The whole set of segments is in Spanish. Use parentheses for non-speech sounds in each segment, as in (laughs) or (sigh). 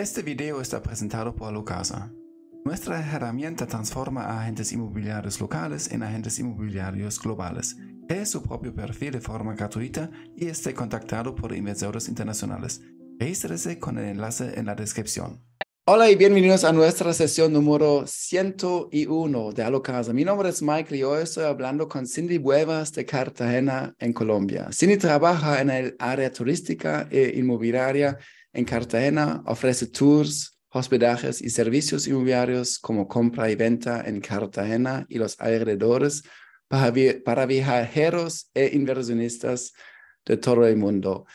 Este video está presentado por Locasa. Nuestra herramienta transforma a agentes inmobiliarios locales en agentes inmobiliarios globales. Cree su propio perfil de forma gratuita y esté contactado por inversores internacionales. Regístrese con el enlace en la descripción. Hola y bienvenidos a nuestra sesión número 101 de Alocasa. Mi nombre es Michael y hoy estoy hablando con Cindy Huevas de Cartagena en Colombia. Cindy trabaja en el área turística e inmobiliaria en Cartagena, ofrece tours, hospedajes y servicios inmobiliarios como compra y venta en Cartagena y los alrededores para, para viajeros e inversionistas de todo el mundo.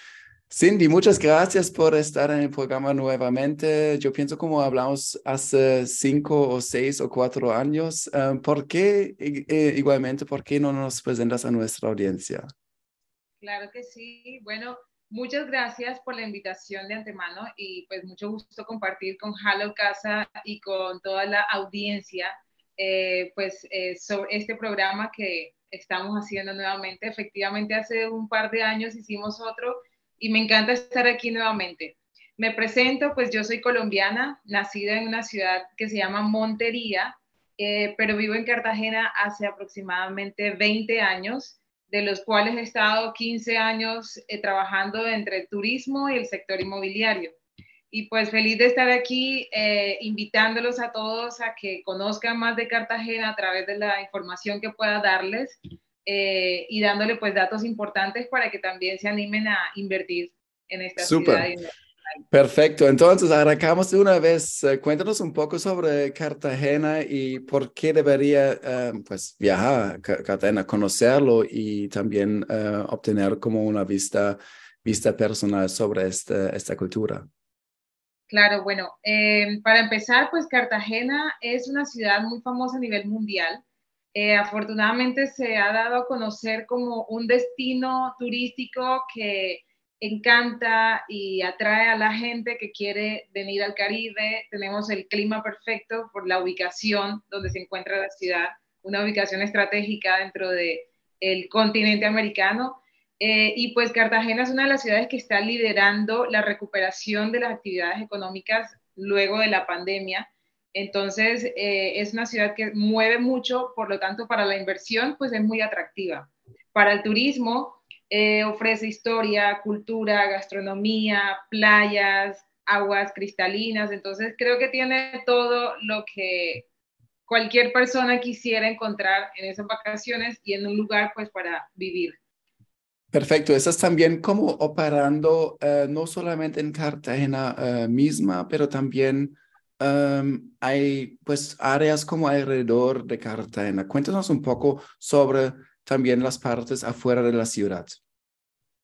Cindy, muchas gracias por estar en el programa nuevamente. Yo pienso como hablamos hace cinco o seis o cuatro años. Eh, ¿Por qué, eh, igualmente, por qué no nos presentas a nuestra audiencia? Claro que sí. Bueno, muchas gracias por la invitación de antemano y pues mucho gusto compartir con Halo Casa y con toda la audiencia eh, pues sobre este programa que estamos haciendo nuevamente. Efectivamente, hace un par de años hicimos otro y me encanta estar aquí nuevamente. Me presento, pues yo soy colombiana, nacida en una ciudad que se llama Montería, eh, pero vivo en Cartagena hace aproximadamente 20 años, de los cuales he estado 15 años eh, trabajando entre el turismo y el sector inmobiliario. Y pues feliz de estar aquí eh, invitándolos a todos a que conozcan más de Cartagena a través de la información que pueda darles eh, y dándole pues datos importantes para que también se animen a invertir en esta ciudad. Perfecto, entonces arrancamos de una vez. Eh, cuéntanos un poco sobre Cartagena y por qué debería eh, pues viajar a Cartagena, conocerlo y también obtener como una vista, vista personal sobre esta, esta cultura. Claro, bueno, para empezar, pues Cartagena es una ciudad muy famosa a nivel mundial. Eh, afortunadamente se ha dado a conocer como un destino turístico que encanta y atrae a la gente que quiere venir al Caribe. Tenemos el clima perfecto por la ubicación donde se encuentra la ciudad, una ubicación estratégica dentro del el continente americano. Eh, y pues Cartagena es una de las ciudades que está liderando la recuperación de las actividades económicas luego de la pandemia. Entonces, eh, es una ciudad que mueve mucho, por lo tanto, para la inversión, pues es muy atractiva. Para el turismo, eh, ofrece historia, cultura, gastronomía, playas, aguas cristalinas. Entonces, creo que tiene todo lo que cualquier persona quisiera encontrar en esas vacaciones y en un lugar, pues, para vivir. Perfecto, estás también como operando eh, no solamente en Cartagena misma, pero también hay pues áreas como alrededor de Cartagena. Cuéntanos un poco sobre también las partes afuera de la ciudad.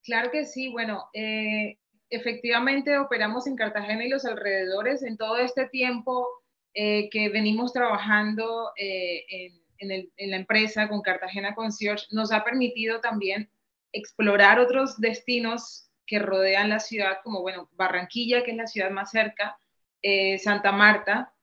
Claro que sí, bueno, eh, efectivamente operamos en Cartagena y los alrededores en todo este tiempo eh, que venimos trabajando eh, en, en, la empresa con Cartagena Concierge, nos ha permitido también explorar otros destinos que rodean la ciudad, como bueno, Barranquilla, que es la ciudad más cerca, Santa Marta,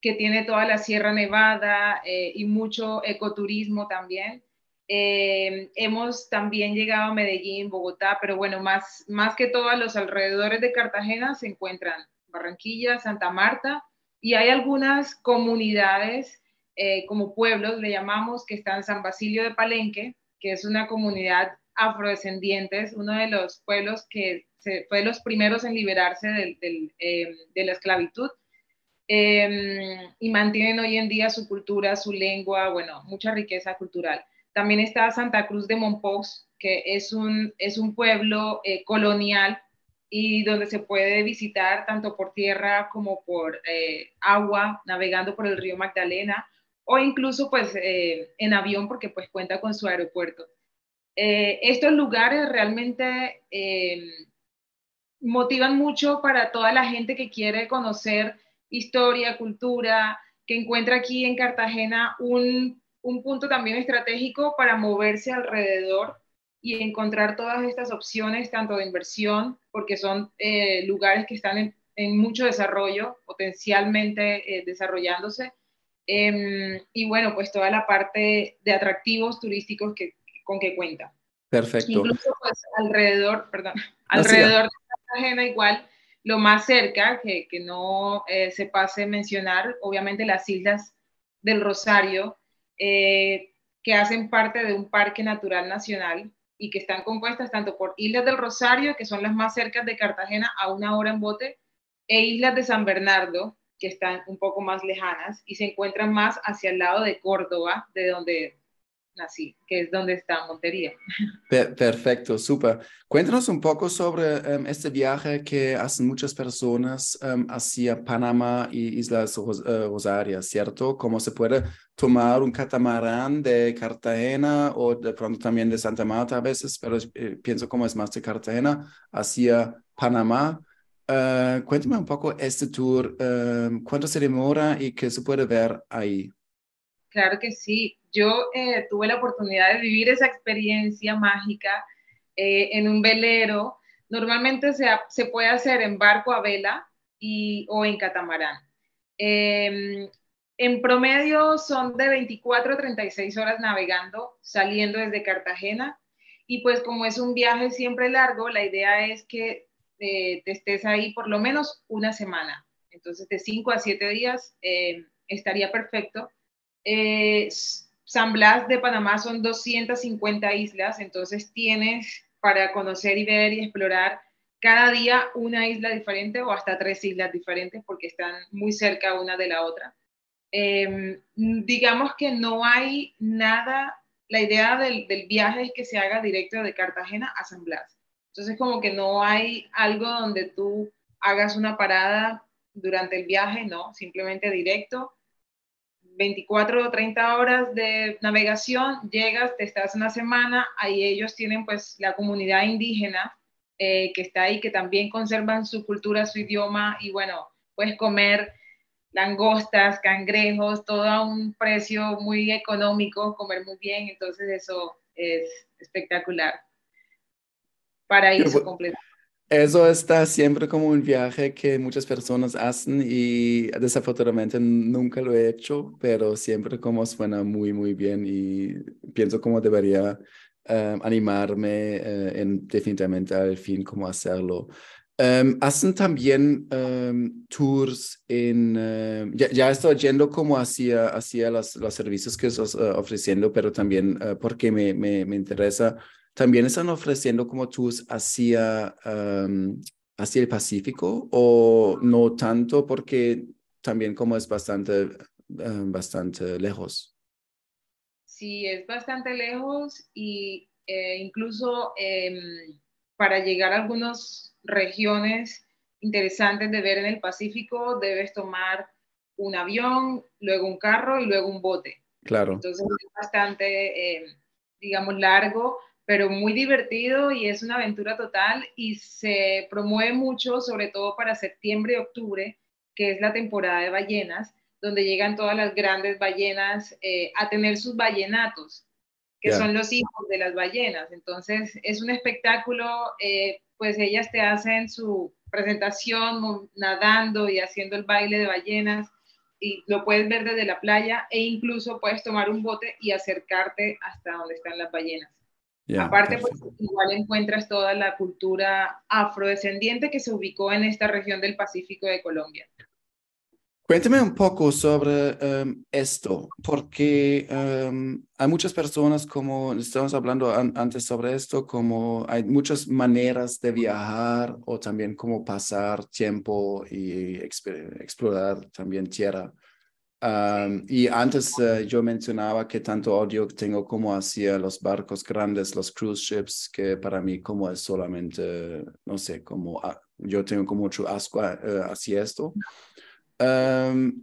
que tiene toda la Sierra Nevada y mucho ecoturismo también. Eh, hemos también llegado a Medellín, Bogotá, pero bueno, más, más que todo a los alrededores de Cartagena se encuentran Barranquilla, Santa Marta y hay algunas comunidades como pueblos, le llamamos, que están San Basilio de Palenque, que es una comunidad afrodescendientes, uno de los pueblos que fue de los primeros en liberarse em, de la esclavitud em, y mantienen hoy en día su cultura, su lengua, bueno, mucha riqueza cultural. También está Santa Cruz de Monpós, que es un, es un pueblo eh, colonial y donde se puede visitar tanto por tierra como por eh, agua, navegando por el río Magdalena o incluso pues eh, en avión porque pues cuenta con su aeropuerto. estos lugares realmente em, motivan mucho para toda la gente que quiere conocer historia, cultura, que encuentra aquí en Cartagena un, punto también estratégico para moverse alrededor y encontrar todas estas opciones, tanto de inversión, porque son eh, lugares que están en, mucho desarrollo, potencialmente eh, desarrollándose, em, y bueno, pues toda la parte de atractivos turísticos que, con que cuenta. Perfecto. Incluso pues alrededor, perdón, alrededor ajena igual lo más cerca, que, que no eh, se pase a mencionar, obviamente las islas del Rosario, eh, que hacen parte de un parque natural nacional y que están compuestas tanto por Islas del Rosario, que son las más cercas de Cartagena a una hora en bote, e Islas de San Bernardo, que están un poco más lejanas y se encuentran más hacia el lado de Córdoba, de donde nací, que es donde está Montería. Perfecto, súper. Cuéntanos un poco sobre em, este viaje que hacen muchas personas um, hacia Panamá y Islas Ros uh, Rosarias, ¿cierto? ¿Cómo se puede tomar un catamarán de Cartagena o de pronto también de Santa Marta a veces, pero eh, pienso como es más de Cartagena hacia Panamá. Uh, cuéntame un poco este tour, uh, cuánto se demora y qué se puede ver ahí. Claro que sí. Yo eh, tuve la oportunidad de vivir esa experiencia mágica eh, en un velero. Normalmente se, se, puede hacer en barco a vela y, o en catamarán. Em, en promedio son de 24 a 36 horas navegando, saliendo desde Cartagena. Y pues como es un viaje siempre largo, la idea es que eh, te estés ahí por lo menos una semana. Entonces, de 5 a 7 días eh, estaría perfecto. Eh, San Blas de Panamá son 250 islas, entonces tienes para conocer y ver y explorar cada día una isla diferente o hasta tres islas diferentes porque están muy cerca una de la otra. Em, digamos que no hay nada, la idea del, del, viaje es que se haga directo de Cartagena a San Blas. Entonces como que no hay algo donde tú hagas una parada durante el viaje, no, simplemente directo. 24 o 30 horas de navegación, llegas, te estás una semana, ahí ellos tienen pues la comunidad indígena eh, que está ahí, que también conservan su cultura, su idioma y bueno, puedes comer langostas, cangrejos, todo a un precio muy económico, comer muy bien, entonces eso es espectacular paraíso completo. Eso está siempre como un viaje que muchas personas hacen y desafortunadamente nunca lo he hecho, pero siempre como suena muy, muy bien y pienso como debería eh, animarme eh, en, definitivamente al fin como hacerlo. Um, hacen también um, tours en, uh, ya, ya, estoy yendo como hacia, hacia los, los servicios que estás uh, ofreciendo, pero también uh, porque me, me, me interesa también están ofreciendo como tours hacia, hacia el Pacífico o no tanto porque también como es bastante, bastante lejos. Sí, es bastante lejos y eh, incluso em, para llegar a algunas regiones interesantes de ver en el Pacífico debes tomar un avión, luego un carro y luego un bote. Claro. Entonces es bastante, em, digamos, largo pero muy divertido y es una aventura total y se promueve mucho, sobre todo para septiembre y octubre, que es la temporada de ballenas, donde llegan todas las grandes ballenas eh, a tener sus ballenatos, que son los hijos de las ballenas. Entonces es un espectáculo, eh, pues ellas te hacen su presentación nadando y haciendo el baile de ballenas y lo puedes ver desde la playa e incluso puedes tomar un bote y acercarte hasta donde están las ballenas. Aparte, pues, igual encuentras toda la cultura afrodescendiente que se ubicó en esta región del Pacífico de Colombia. Cuénteme un poco sobre em, esto, porque em, hay muchas personas, como estamos hablando antes sobre esto, como hay muchas maneras de viajar o también como pasar tiempo y explorar también tierra y antes eh, yo mencionaba que tanto odio tengo como hacia los barcos grandes, los cruise ships, que para mí como es solamente, no sé, como ah, yo tengo como mucho asco uh, hacia esto.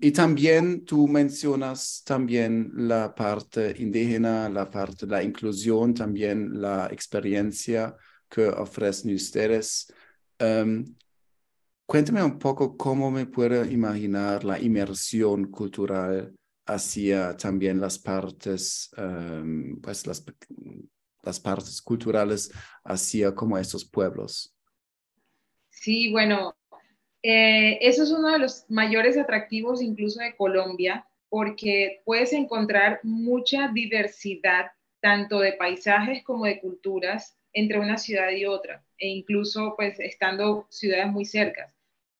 y también tú mencionas también la parte indígena, la parte la inclusión, también la experiencia que ofrecen ustedes. Cuéntame un poco cómo me puedo imaginar la inmersión cultural hacia también las partes, em, pues las, las partes culturales hacia como estos pueblos. Sí, bueno, eh, eso es uno de los mayores atractivos incluso de Colombia, porque puedes encontrar mucha diversidad, tanto de paisajes como de culturas, entre una ciudad y otra, e incluso pues estando ciudades muy cercas.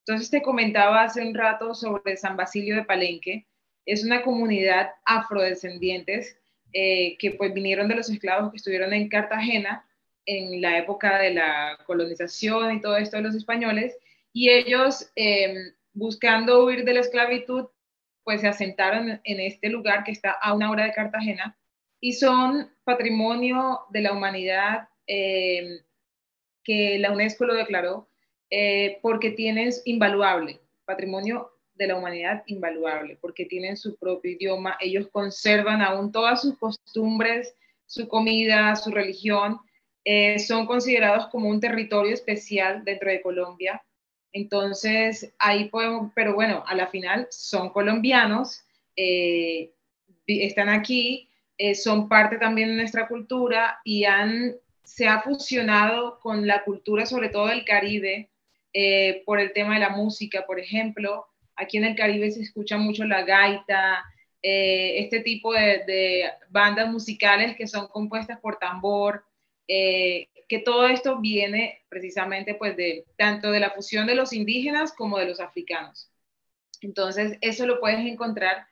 Entonces te comentaba hace un rato sobre San Basilio de Palenque. Es una comunidad afrodescendientes eh, que pues vinieron de los esclavos que estuvieron en Cartagena en la época de la colonización y todo esto de los españoles. Y ellos, em, buscando huir de la esclavitud, pues se asentaron en este lugar que está a una hora de Cartagena y son patrimonio de la humanidad em, que la UNESCO lo declaró eh, porque tienen invaluable, patrimonio de la humanidad invaluable, porque tienen su propio idioma, ellos conservan aún todas sus costumbres, su comida, su religión, eh, son considerados como un territorio especial dentro de Colombia. Entonces, ahí podemos, pero bueno, a la final son colombianos, eh, están aquí, son parte también de nuestra cultura y han se ha fusionado con la cultura, sobre todo del Caribe, eh, por el tema de la música, por ejemplo. Aquí en el Caribe se escucha mucho la gaita, eh, este tipo de, bandas musicales que son compuestas por tambor, eh, que todo esto viene precisamente pues de tanto de la fusión de los indígenas como de los africanos. Entonces, eso lo puedes encontrar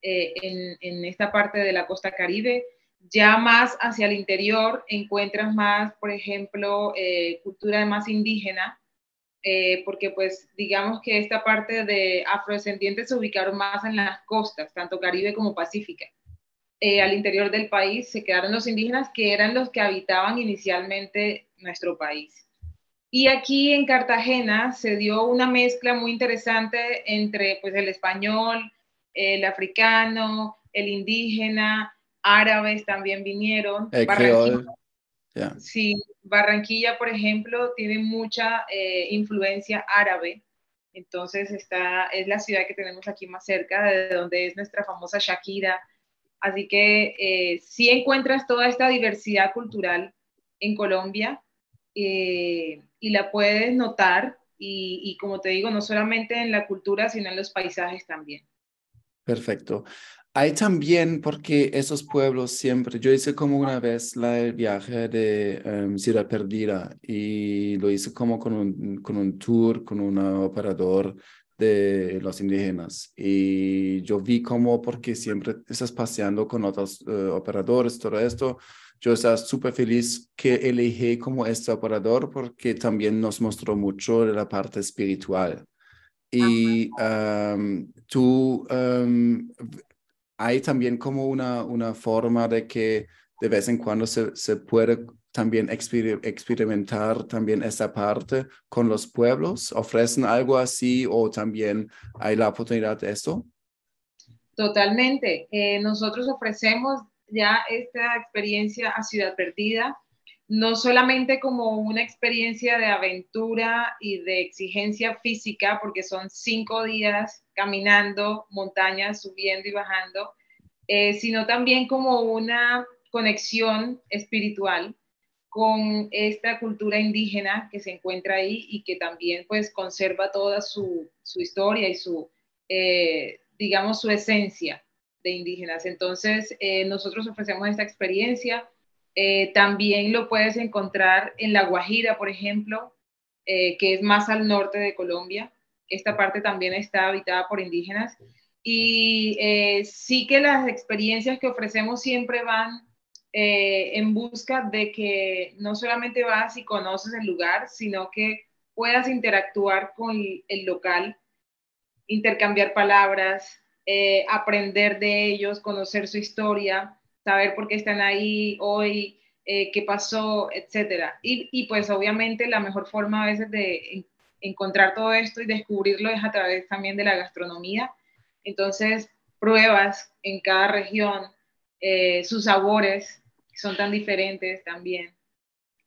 en, en esta parte de la costa caribe. Ya más hacia el interior encuentras más, por ejemplo, eh, cultura más indígena, eh, porque pues digamos que esta parte de afrodescendientes se ubicaron más en las costas, tanto Caribe como Pacífica. Eh, al interior del país se quedaron los indígenas que eran los que habitaban inicialmente nuestro país. Y aquí en Cartagena se dio una mezcla muy interesante entre pues, el español, el africano, el indígena, árabes también vinieron. Barranquilla, Sí, Barranquilla, por ejemplo, tiene mucha eh, influencia árabe. Entonces, está, es la ciudad que tenemos aquí más cerca, de donde es nuestra famosa Shakira. Así que eh, sí encuentras toda esta diversidad cultural en Colombia eh, y la puedes notar. Y, y como te digo, no solamente en la cultura, sino en los paisajes también. Perfecto. Hay también, porque esos pueblos siempre, yo hice como una vez la, el viaje de um, Ciudad Perdida y lo hice como con un, con un tour, con un operador de los indígenas. Y yo vi como, porque siempre estás paseando con otros eh, operadores, todo esto, yo estaba súper feliz que elegí como este operador porque también nos mostró mucho de la parte espiritual. Y um, tú um, hay también como una, una forma de que de vez en cuando se, se puede también experimentar también esa parte con los pueblos? ¿Ofrecen algo así o también hay la oportunidad de esto? Totalmente. Eh, nosotros ofrecemos ya esta experiencia a Ciudad Perdida, no solamente como una experiencia de aventura y de exigencia física, porque son cinco días caminando montañas, subiendo y bajando, eh, sino también como una conexión espiritual con esta cultura indígena que se encuentra ahí y que también pues conserva toda su, historia y su, eh, digamos, su esencia de indígenas. Entonces, eh, nosotros ofrecemos esta experiencia eh, también lo puedes encontrar en La Guajira, por ejemplo, eh, que es más al norte de Colombia. Esta parte también está habitada por indígenas. Y eh, sí que las experiencias que ofrecemos siempre van en busca de que no solamente vas y conoces el lugar, sino que puedas interactuar con el local, intercambiar palabras, aprender de ellos, conocer su historia saber por qué están ahí hoy, eh, qué pasó, etcétera. Y, pues obviamente la mejor forma a veces de encontrar todo esto y descubrirlo es a través también de la gastronomía. Entonces, pruebas en cada región, eh, sus sabores son tan diferentes también.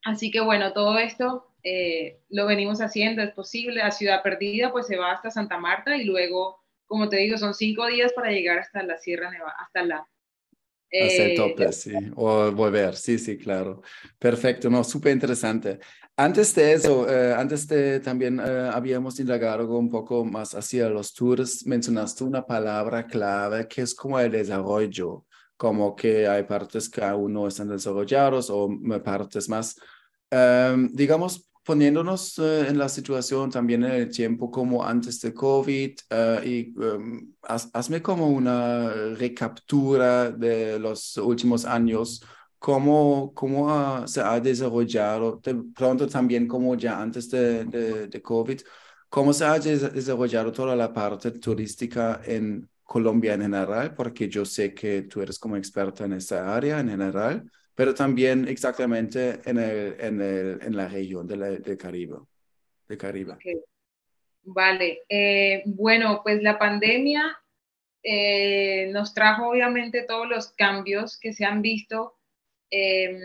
Así que bueno, todo esto eh, lo venimos haciendo, es posible. A Ciudad Perdida pues se va hasta Santa Marta y luego, como te digo, son cinco días para llegar hasta la Sierra Nevada, hasta la Hacer eh, tope, sí, o volver, sí, sí, claro. Perfecto, no, súper interesante. Antes de eso, eh, antes de también eh, habíamos indagado un poco más hacia los tours, mencionaste una palabra clave que es como el desarrollo, como que hay partes que aún no están desarrollados o partes más, em, digamos, poniéndonos eh, en la situación también en el tiempo como antes de COVID uh, y um, hazme como una recaptura de los últimos años, cómo, cómo se ha desarrollado, de pronto también como ya antes de, COVID, cómo se ha desarrollado toda la parte turística en Colombia en general, porque yo sé que tú eres como experta en esta área en general pero también exactamente en, el, en, el, en la región de Caribe. De Caribe. Vale, eh, bueno, pues la pandemia eh, nos trajo obviamente todos los cambios que se han visto. Em,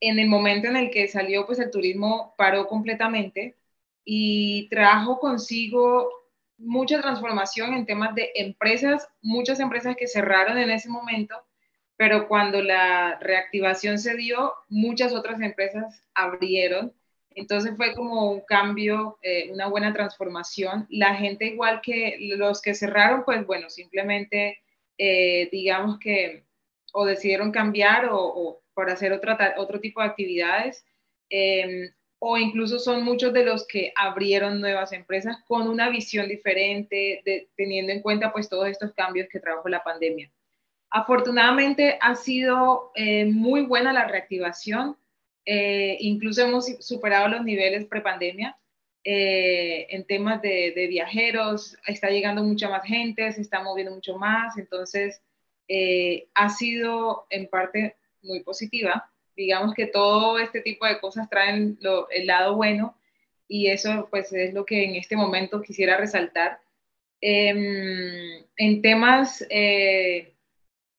en el momento en el que salió, pues el turismo paró completamente y trajo consigo mucha transformación en temas de empresas, muchas empresas que cerraron en ese momento pero cuando la reactivación se dio, muchas otras empresas abrieron. Entonces fue como un cambio, eh, una buena transformación. La gente igual que los que cerraron, pues bueno, simplemente eh, digamos que o decidieron cambiar o, o por hacer otro tipo de actividades, em, o incluso son muchos de los que abrieron nuevas empresas con una visión diferente, teniendo en cuenta pues todos estos cambios que trajo la pandemia. Afortunadamente ha sido eh, muy buena la reactivación, eh, incluso hemos superado los niveles prepandemia eh, en temas de, viajeros, está llegando mucha más gente, se está moviendo mucho más, entonces ha sido en parte muy positiva. Digamos que todo este tipo de cosas traen el lado bueno y eso pues es lo que en este momento quisiera resaltar. Em, en temas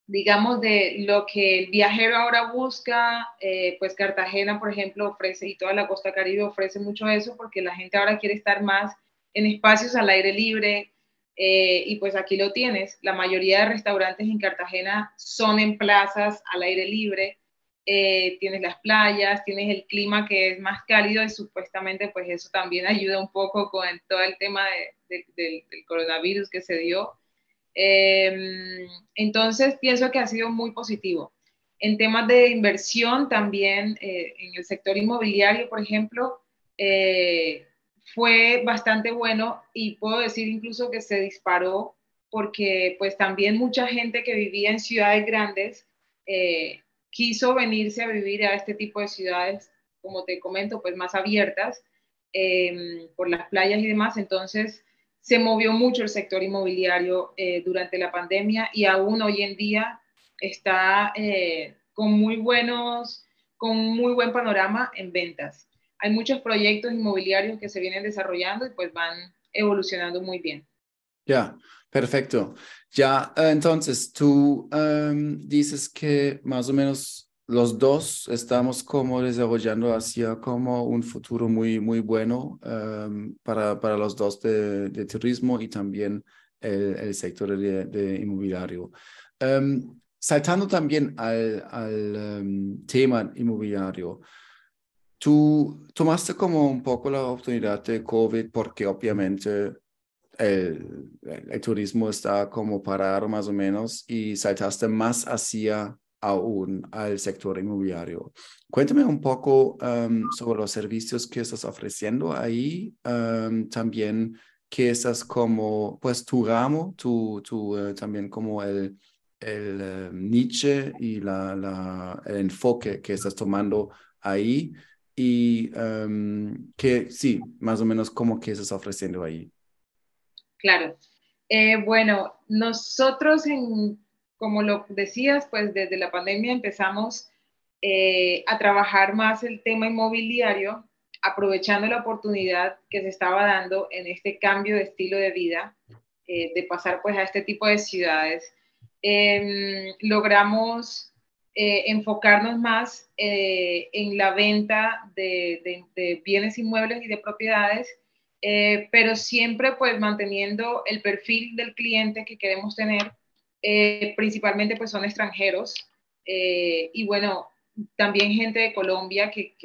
digamos, de lo que el viajero ahora busca, eh, pues Cartagena, por ejemplo, ofrece, y toda la costa caribe ofrece mucho eso, porque la gente ahora quiere estar más en espacios al aire libre, eh, y pues aquí lo tienes. La mayoría de restaurantes en Cartagena son en plazas al aire libre. Eh, tienes las playas, tienes el clima que es más cálido y supuestamente pues eso también (laughs) ayuda un poco con todo el tema del coronavirus que se dio. Em, entonces, pienso que ha sido muy positivo. En temas de inversión, también eh, en el sector inmobiliario, por ejemplo, eh, fue bastante bueno y puedo decir incluso que se disparó porque pues también mucha gente que vivía en ciudades grandes eh, quiso venirse a vivir a este tipo de ciudades, como te comento, pues más abiertas em, por las playas y demás. Entonces, se movió mucho el sector inmobiliario eh, durante la pandemia y aún hoy en día está eh, con muy buenos, con muy buen panorama en ventas. Hay muchos proyectos inmobiliarios que se vienen desarrollando y pues van evolucionando muy bien. Ya, perfecto. Ya, entonces tú em, dices que más o menos los dos estamos como desarrollando hacia como un futuro muy, muy bueno em, para, para los dos de, de, turismo y también el, sector de, inmobiliario. Um, saltando también al, al um, tema inmobiliario, tú tomaste como un poco la oportunidad de COVID porque obviamente el, el, turismo está como parado más o menos y saltaste más hacia aún al sector inmobiliario. Cuéntame un poco um, sobre los servicios que estás ofreciendo ahí, um, también qué estás como, pues tu ramo, tu, tu uh, también como el, el um, niche y la, la, el enfoque que estás tomando ahí y que sí, más o menos como que estás ofreciendo ahí. Claro. Eh, bueno, nosotros en como lo decías, pues desde la pandemia empezamos eh, a trabajar más el tema inmobiliario, aprovechando la oportunidad que se estaba dando en este cambio de estilo de vida, eh, de pasar pues a este tipo de ciudades. Em, logramos eh, enfocarnos más en la venta de, de, bienes inmuebles y de propiedades, pero siempre pues manteniendo el perfil del cliente que queremos tener eh, principalmente pues son extranjeros eh, y bueno, también gente de Colombia que,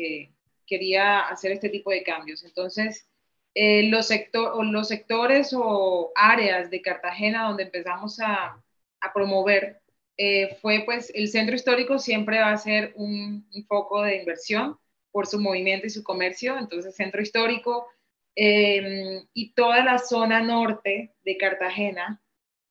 quería hacer este tipo de cambios. Entonces, eh, los, sector, los sectores o áreas de Cartagena donde empezamos a, promover fue pues el centro histórico siempre va a ser un, foco de inversión. por su movimiento y su comercio, entonces centro histórico em, y toda la zona norte de Cartagena,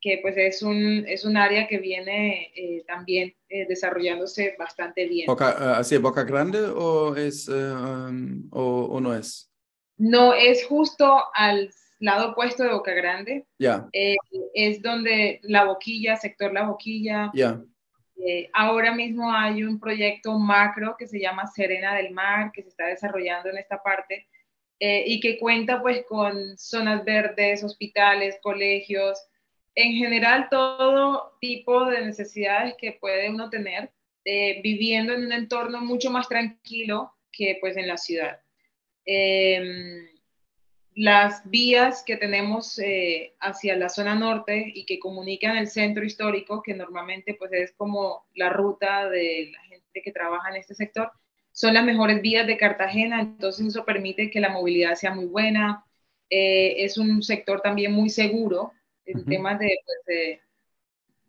que pues es un, es un área que viene eh, también eh, desarrollándose bastante bien. Boca, eh, ¿Así Boca Grande o, es, um, o, o, no es? No, es justo al lado opuesto de Boca Grande. Ya. es donde La Boquilla, sector La Boquilla. Ya. ahora mismo hay un proyecto macro que se llama Serena del Mar, que se está desarrollando en esta parte y que cuenta pues con zonas verdes, hospitales, colegios, en general todo tipo de necesidades que puede uno tener eh, viviendo en un entorno mucho más tranquilo que pues en la ciudad. Em, las vías que tenemos eh, hacia la zona norte y que comunican el centro histórico, que normalmente pues es como la ruta de la gente que trabaja en este sector, son las mejores vías de Cartagena, entonces eso permite que la movilidad sea muy buena. Eh, es un sector también muy seguro, en temas de, pues,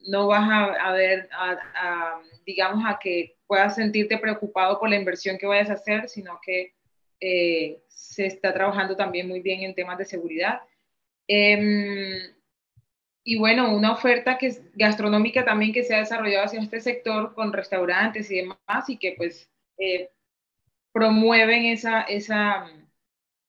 no vas a, ver, a, digamos, a que puedas sentirte preocupado por la inversión que vayas a hacer, sino que eh, se está trabajando también muy bien en temas de seguridad. Em, y bueno, una oferta que es gastronómica también que se ha desarrollado hacia este sector con restaurantes y demás y que pues eh, promueven esa, esa,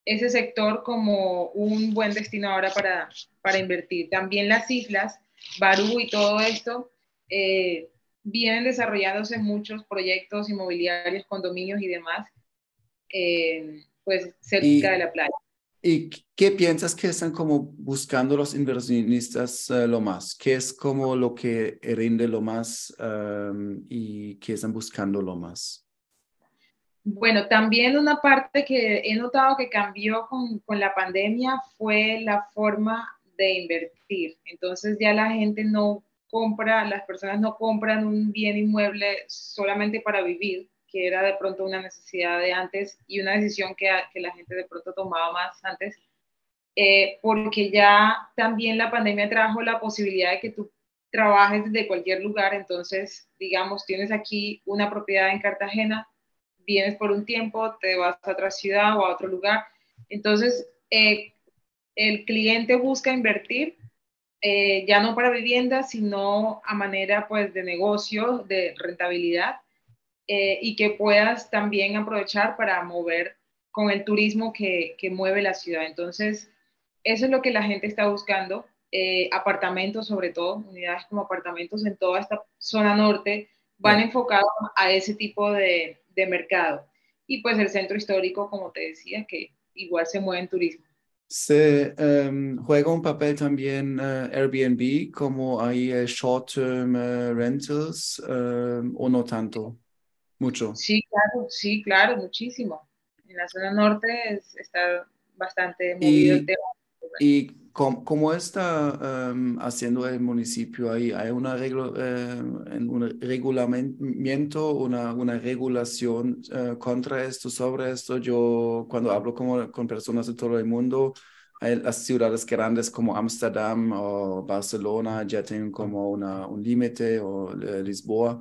ese sector como un buen destino ahora para, para invertir. También las islas, Barú y todo esto, eh, vienen desarrollándose muchos proyectos inmobiliarios, condominios y demás, eh, pues cerca de la playa. ¿Y qué piensas que están como buscando los inversionistas eh, lo más? ¿Qué es como lo que rinde lo más y qué están buscando lo más? Bueno, también una parte que he notado que cambió con, con, la pandemia fue la forma de invertir. Entonces ya la gente no compra, las personas no compran un bien inmueble solamente para vivir, que era de pronto una necesidad de antes y una decisión que, que la gente de pronto tomaba más antes, eh, porque ya también la pandemia trajo la posibilidad de que tú trabajes desde cualquier lugar. Entonces, digamos, tienes aquí una propiedad en Cartagena, vienes por un tiempo, te vas a otra ciudad o a otro lugar. Entonces, eh, el cliente busca invertir eh, ya no para vivienda, sino a manera pues de negocio, de rentabilidad eh, y que puedas también aprovechar para mover con el turismo que, que, mueve la ciudad. Entonces, eso es lo que la gente está buscando, apartamentos sobre todo, unidades como apartamentos en toda esta zona norte, van enfocados a ese tipo de, de mercado. Y pues el centro histórico, como te decía, que igual se mueve en turismo. ¿Se em, juega un papel también eh, Airbnb como hay eh, short-term eh, rentals em, o no tanto? Mucho. Sí, claro, sí, claro, muchísimo. En la zona norte está bastante movido el tema. ¿Y cómo, está em, haciendo el municipio ahí? ¿Hay una regla, em, un regulamiento, una, una regulación uh, contra esto, sobre esto? Yo cuando hablo como, con personas de todo el mundo, hay las ciudades grandes como Ámsterdam o Barcelona ya tienen como una, un límite o uh, Lisboa.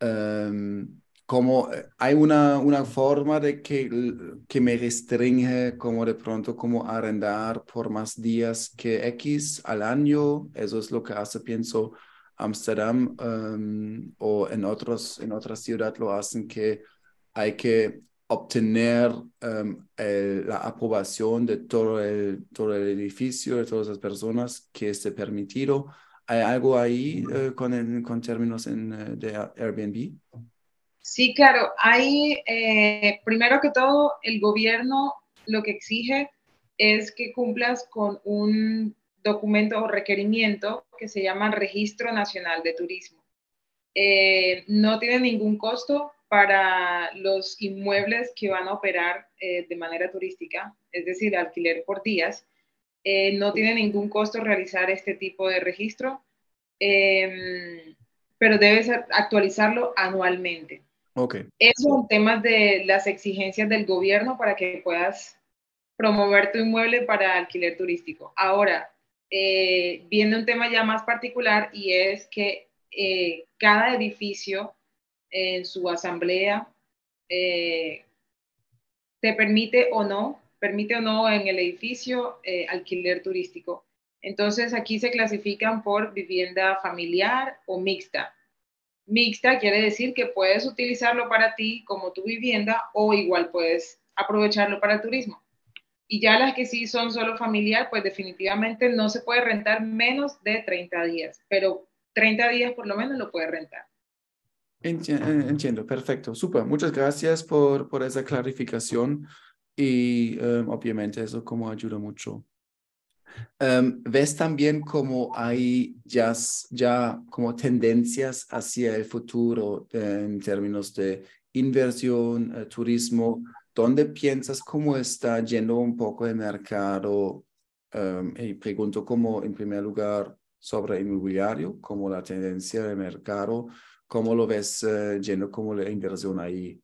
Um, como eh, hay una, una forma de que, que me restringe como de pronto como arrendar por más días que X al año. Eso es lo que hace, pienso, Amsterdam um, o en, otros, en otras ciudades lo hacen que hay que obtener um, la aprobación de todo el, todo el edificio, de todas las personas que esté permitido. ¿Hay algo ahí uh, con, con términos en, uh, de Airbnb? Sí, claro. Hay, eh, primero que todo, el gobierno lo que exige es que cumplas con un documento o requerimiento que se llama Registro Nacional de Turismo. Eh, no tiene ningún costo para los inmuebles que van a operar eh, de manera turística, es decir, alquiler por días. no tiene ningún costo realizar este tipo de registro, pero debes actualizarlo anualmente. Okay. Son temas de las exigencias del gobierno para que puedas promover tu inmueble para alquiler turístico. Ahora, eh, viene un tema ya más particular y es que eh, cada edificio en su asamblea eh, te permite o no, permite o no en el edificio eh, alquiler turístico. Entonces aquí se clasifican por vivienda familiar o mixta. Mixta quiere decir que puedes utilizarlo para ti como tu vivienda o igual puedes aprovecharlo para turismo. Y ya las que sí son solo familiar, pues definitivamente no se puede rentar menos de 30 días, pero 30 días por lo menos lo puede rentar. Eh, entiendo, perfecto, súper. Muchas gracias por, por esa clarificación y um, obviamente eso como ayuda mucho. Um, ¿Ves también como hay ya, ya como tendencias hacia el futuro en términos de inversión, eh, turismo? ¿Dónde piensas cómo está yendo un poco el mercado? Um, y pregunto como en primer lugar sobre inmobiliario, como la tendencia del mercado, ¿cómo lo ves uh, yendo como la inversión ahí?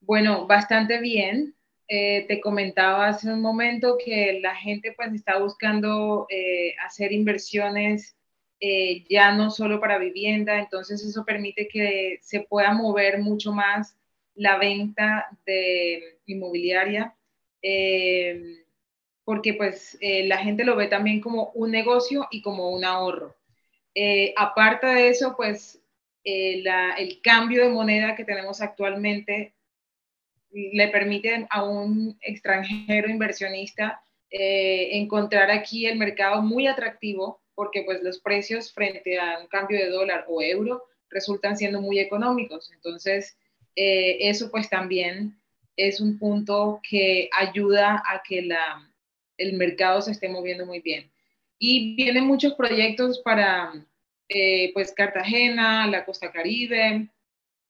Bueno, bastante bien. Eh, te comentaba hace un momento que la gente pues está buscando eh, hacer inversiones eh, ya no solo para vivienda, entonces eso permite que se pueda mover mucho más la venta de inmobiliaria, porque pues la gente lo ve también como un negocio y como un ahorro. aparte de eso, pues el cambio de moneda que tenemos actualmente le permiten a un extranjero inversionista eh, encontrar aquí el mercado muy atractivo porque pues los precios frente a un cambio de dólar o euro resultan siendo muy económicos. Entonces, eh, eso pues también es un punto que ayuda a que la, el mercado se esté moviendo muy bien. Y vienen muchos proyectos para eh, pues Cartagena, la costa caribe,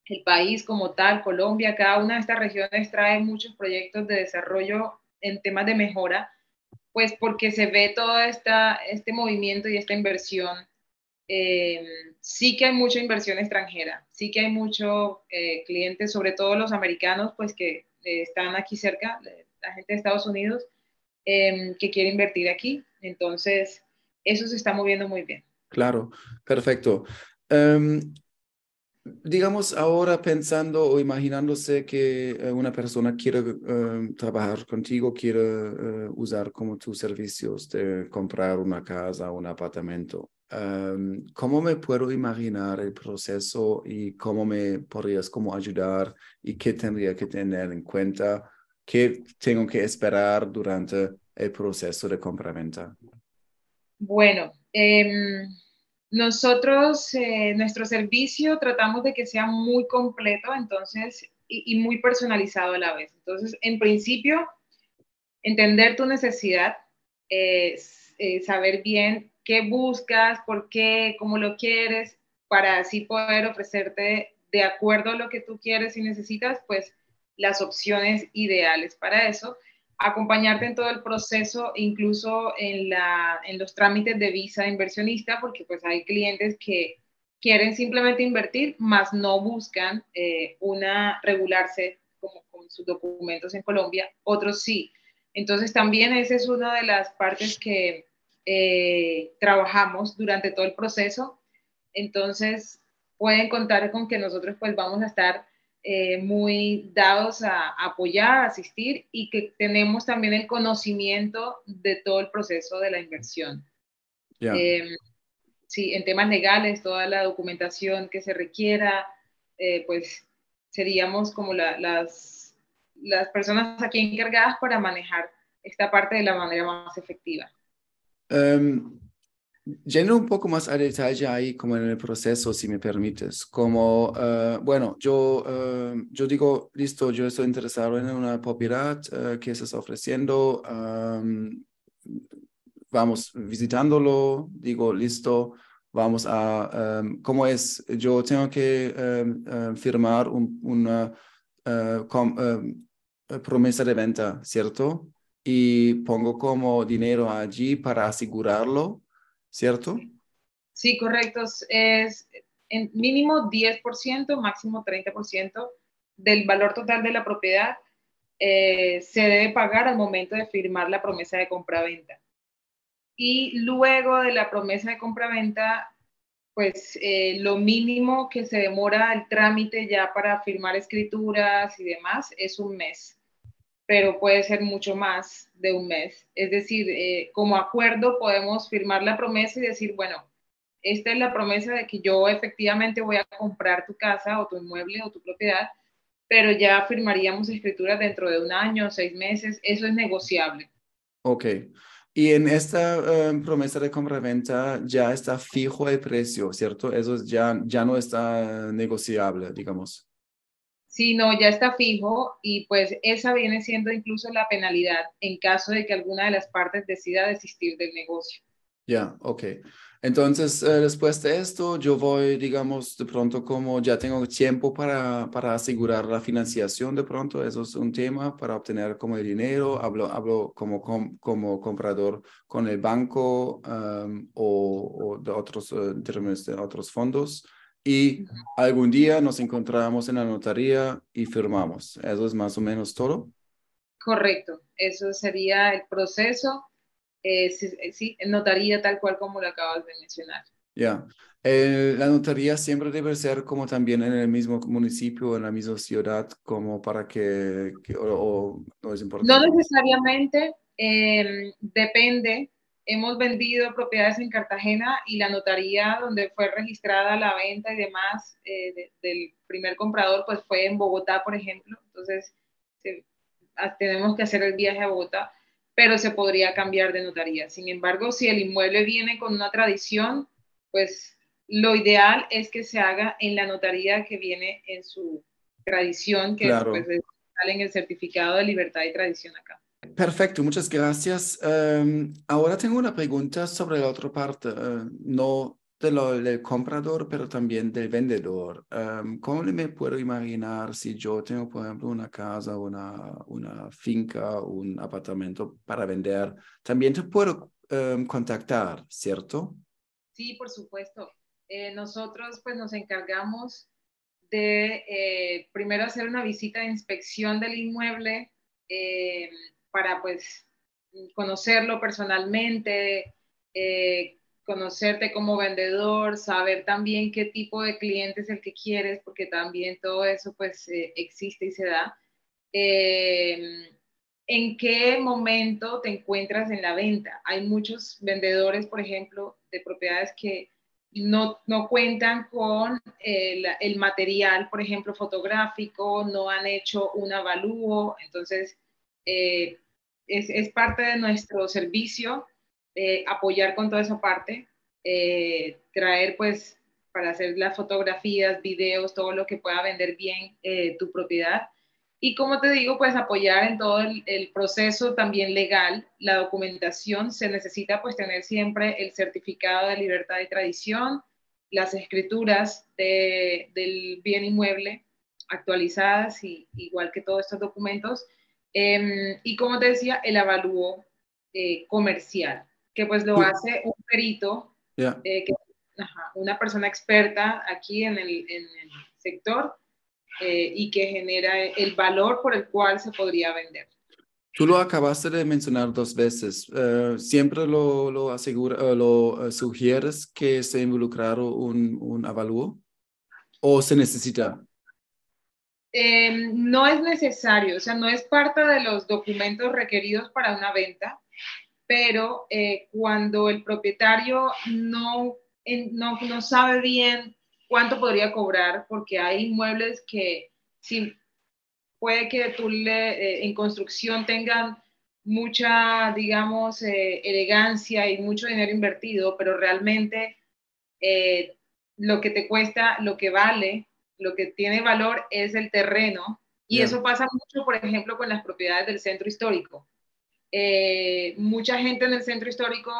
el país como tal, Colombia, cada una de estas regiones trae muchos proyectos de desarrollo en temas de mejora, pues porque se ve todo esta, este movimiento y esta inversión. Eh, sí que hay mucha inversión extranjera, sí que hay muchos eh, clientes, sobre todo los americanos, pues que eh, están aquí cerca, la gente de Estados Unidos, que quiere invertir aquí. Entonces, eso se está moviendo muy bien. Claro, perfecto. Em, digamos, ahora pensando o imaginándose que eh, una persona quiere eh, trabajar contigo, quiere eh, usar como tus servicios de comprar una casa, un apartamento, em, ¿cómo me puedo imaginar el proceso y cómo me podrías como ayudar y qué tendría que tener en cuenta? ¿Qué tengo que esperar durante el proceso de compra-venta? Bueno, eh nosotros, eh, nuestro servicio, tratamos de que sea muy completo, entonces, y, muy personalizado a la vez. Entonces, en principio, entender tu necesidad, eh, saber bien qué buscas, por qué, cómo lo quieres, para así poder ofrecerte de acuerdo a lo que tú quieres y necesitas, pues las opciones ideales para eso acompañarte en todo el proceso, incluso en, la, en los trámites de visa inversionista, porque pues hay clientes que quieren simplemente invertir, más no buscan eh, una regularse como con sus documentos en Colombia, otros sí. Entonces también esa es una de las partes que eh, trabajamos durante todo el proceso. Entonces pueden contar con que nosotros pues vamos a estar eh, muy dados a, apoyar, a asistir y que tenemos también el conocimiento de todo el proceso de la inversión. Em, sí, en temas legales, toda la documentación que se requiera, eh, pues seríamos como las, las personas aquí encargadas para manejar esta parte de la manera más efectiva. Um, Yendo un poco más a detalle ahí, como en el proceso, si me permites, como, uh, bueno, yo, uh, yo digo, listo, yo estoy interesado en una propiedad uh, que estás ofreciendo, vamos visitándolo, digo, listo, vamos a, ¿cómo es? Yo tengo que firmar un, una promesa de venta, ¿cierto? Y pongo como dinero allí para asegurarlo ¿cierto? Sí, correcto. Es en mínimo 10%, máximo 30% del valor total de la propiedad eh, se debe pagar al momento de firmar la promesa de compra-venta. Y luego de la promesa de compra-venta, pues eh, lo mínimo que se demora el trámite ya para firmar escrituras y demás es un mes. Pero puede ser mucho más de un mes. Es decir, eh, como acuerdo podemos firmar la promesa y decir, bueno, esta es la promesa de que yo efectivamente voy a comprar tu casa o tu inmueble o tu propiedad, pero ya firmaríamos escrituras dentro de un año, seis meses, eso es negociable. Ok. Y en esta eh, promesa de compra-venta ya está fijo el precio, ¿cierto? Eso ya, ya no está negociable, digamos. Sí, no, ya está fijo y pues esa viene siendo incluso la penalidad en caso de que alguna de las partes decida desistir del negocio. Ya, ok. Entonces, eh, después de esto, yo voy, digamos, de pronto como ya tengo tiempo para, para asegurar la financiación, de pronto, eso es un tema para obtener como el dinero, hablo, hablo como, como comprador con el banco o, de otros, uh, de otros fondos y algún día nos encontramos en la notaría y firmamos. ¿Eso es más o menos todo? Correcto, eso sería el proceso eh, sí, notaría tal cual como lo acabas de mencionar. Ya. la notaría siempre debe ser como también en el mismo municipio, en la misma ciudad, como para que, o, no es importante. No necesariamente, em, depende. Hemos vendido propiedades en Cartagena y la notaría donde fue registrada la venta y demás eh, del primer comprador, pues fue en Bogotá, por ejemplo. Entonces, tenemos que hacer el viaje a Bogotá pero se podría cambiar de notaría. Sin embargo, si el inmueble viene con una tradición, pues lo ideal es que se haga en la notaría que viene en su tradición, que pues, sale en el certificado de libertad y tradición acá. Perfecto, muchas gracias. Em, ahora tengo una pregunta sobre la otra parte. Eh, no del comprador, pero también del vendedor. ¿Cómo me puedo imaginar si yo tengo, por ejemplo, una casa, una, finca, un apartamento para vender? También te puedo contactar, ¿cierto? Sí, por supuesto. Eh, nosotros pues nos encargamos de eh, primero hacer una visita de inspección del inmueble para pues conocerlo personalmente, conocerte como vendedor, saber también qué tipo de cliente es el que quieres, porque también todo eso pues eh, existe y se da. Em, ¿En qué momento te encuentras en la venta? Hay muchos vendedores, por ejemplo, de propiedades que no, no cuentan con el, el, material, por ejemplo, fotográfico, no han hecho un avalúo, entonces eh, es, es parte de nuestro servicio eh, apoyar con toda esa parte, eh, traer pues para hacer las fotografías, videos, todo lo que pueda vender bien tu propiedad. Y como te digo, pues apoyar en todo el, proceso también legal, la documentación, se necesita pues tener siempre el certificado de libertad y tradición, las escrituras del bien inmueble actualizadas, y, igual que todos estos documentos. Em, y como te decía, el avalúo comercial que pues lo hace un perito, eh, una persona experta aquí en el, sector eh, y que genera el valor por el cual se podría vender. Tú lo acabaste de mencionar dos veces. Eh, ¿Siempre lo, lo, asegura, lo sugieres que se involucrara un, un avalúo? ¿O se necesita? No es necesario, o sea, no es parte de los documentos requeridos para una venta pero eh, cuando el propietario no, no, no, sabe bien cuánto podría cobrar, porque hay inmuebles que si puede que tú le, eh, en construcción tengan mucha, digamos, eh, elegancia y mucho dinero invertido, pero realmente lo que te cuesta, lo que vale, lo que tiene valor es el terreno. Y eso pasa mucho, por ejemplo, con las propiedades del centro histórico eh, mucha gente en el centro histórico